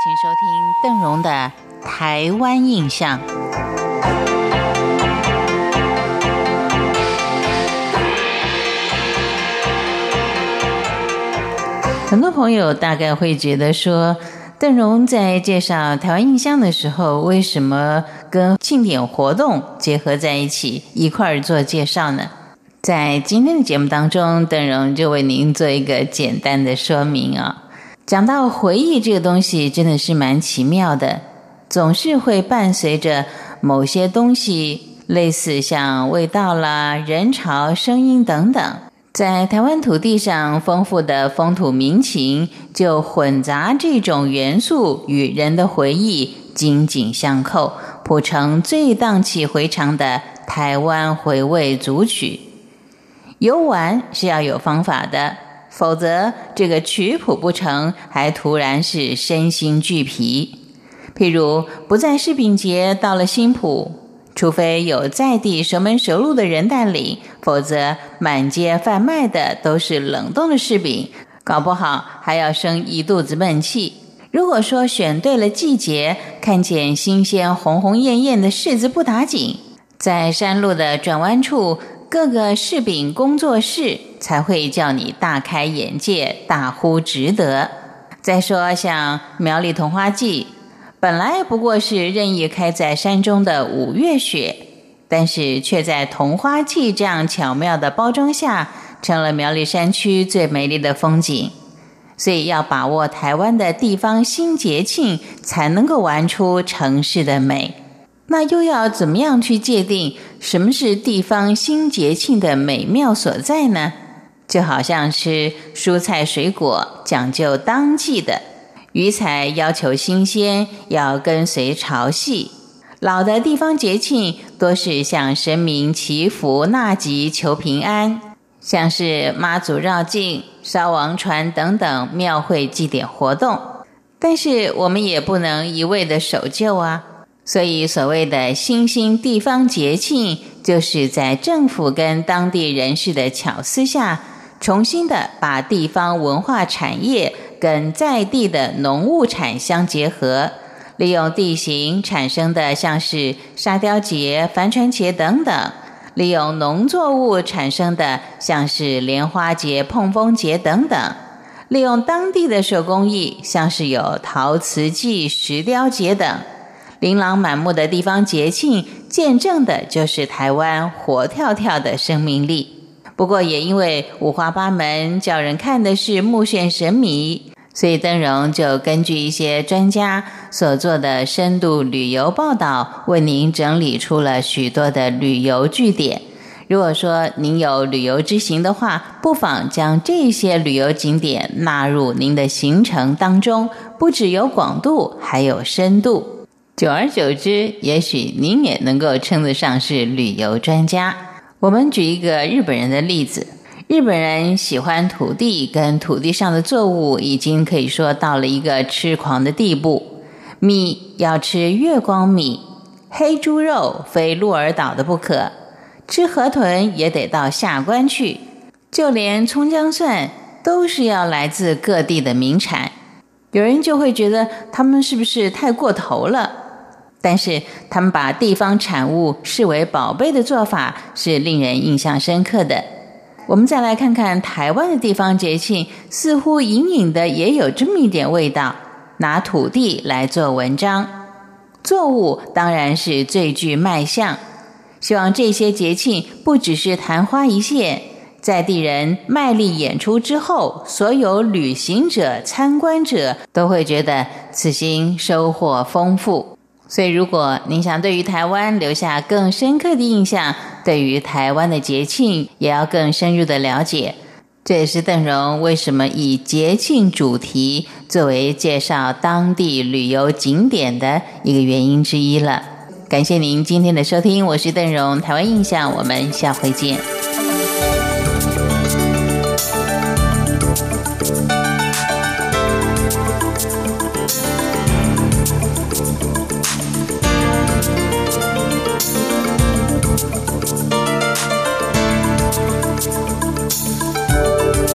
请收听邓荣的《台湾印象》。很多朋友大概会觉得说，邓荣在介绍台湾印象的时候，为什么跟庆典活动结合在一起一块儿做介绍呢？在今天的节目当中，邓荣就为您做一个简单的说明啊。讲到回忆这个东西，真的是蛮奇妙的，总是会伴随着某些东西，类似像味道啦、人潮、声音等等。在台湾土地上丰富的风土民情，就混杂这种元素与人的回忆紧紧相扣，谱成最荡气回肠的台湾回味组曲。游玩是要有方法的，否则这个曲谱不成，还突然是身心俱疲。譬如不在柿饼节，到了新浦。除非有在地熟门熟路的人带领，否则满街贩卖的都是冷冻的柿饼，搞不好还要生一肚子闷气。如果说选对了季节，看见新鲜红红艳艳的柿子不打紧，在山路的转弯处，各个柿饼工作室才会叫你大开眼界，大呼值得。再说像苗栗桐花季。本来不过是任意开在山中的五月雪，但是却在桐花季这样巧妙的包装下，成了苗栗山区最美丽的风景。所以要把握台湾的地方新节庆，才能够玩出城市的美。那又要怎么样去界定什么是地方新节庆的美妙所在呢？就好像吃蔬菜水果，讲究当季的。鱼彩要求新鲜，要跟随潮汐。老的地方节庆多是向神明祈福纳吉求平安，像是妈祖绕境、烧王船等等庙会祭典活动。但是我们也不能一味的守旧啊，所以所谓的新兴地方节庆，就是在政府跟当地人士的巧思下，重新的把地方文化产业。跟在地的农物产相结合，利用地形产生的像是沙雕节、帆船节等等；利用农作物产生的像是莲花节、碰风节等等；利用当地的手工艺，像是有陶瓷祭、石雕节等。琳琅满目的地方节庆，见证的就是台湾活跳跳的生命力。不过，也因为五花八门，叫人看的是目眩神迷，所以灯荣就根据一些专家所做的深度旅游报道，为您整理出了许多的旅游据点。如果说您有旅游之行的话，不妨将这些旅游景点纳入您的行程当中，不只有广度，还有深度。久而久之，也许您也能够称得上是旅游专家。我们举一个日本人的例子，日本人喜欢土地跟土地上的作物，已经可以说到了一个痴狂的地步。米要吃月光米，黑猪肉非鹿儿岛的不可，吃河豚也得到下关去，就连葱姜蒜都是要来自各地的名产。有人就会觉得他们是不是太过头了？但是，他们把地方产物视为宝贝的做法是令人印象深刻的。我们再来看看台湾的地方节庆，似乎隐隐的也有这么一点味道。拿土地来做文章，作物当然是最具卖相。希望这些节庆不只是昙花一现，在地人卖力演出之后，所有旅行者、参观者都会觉得此行收获丰富。所以，如果您想对于台湾留下更深刻的印象，对于台湾的节庆也要更深入的了解，这也是邓荣为什么以节庆主题作为介绍当地旅游景点的一个原因之一了。感谢您今天的收听，我是邓荣，台湾印象，我们下回见。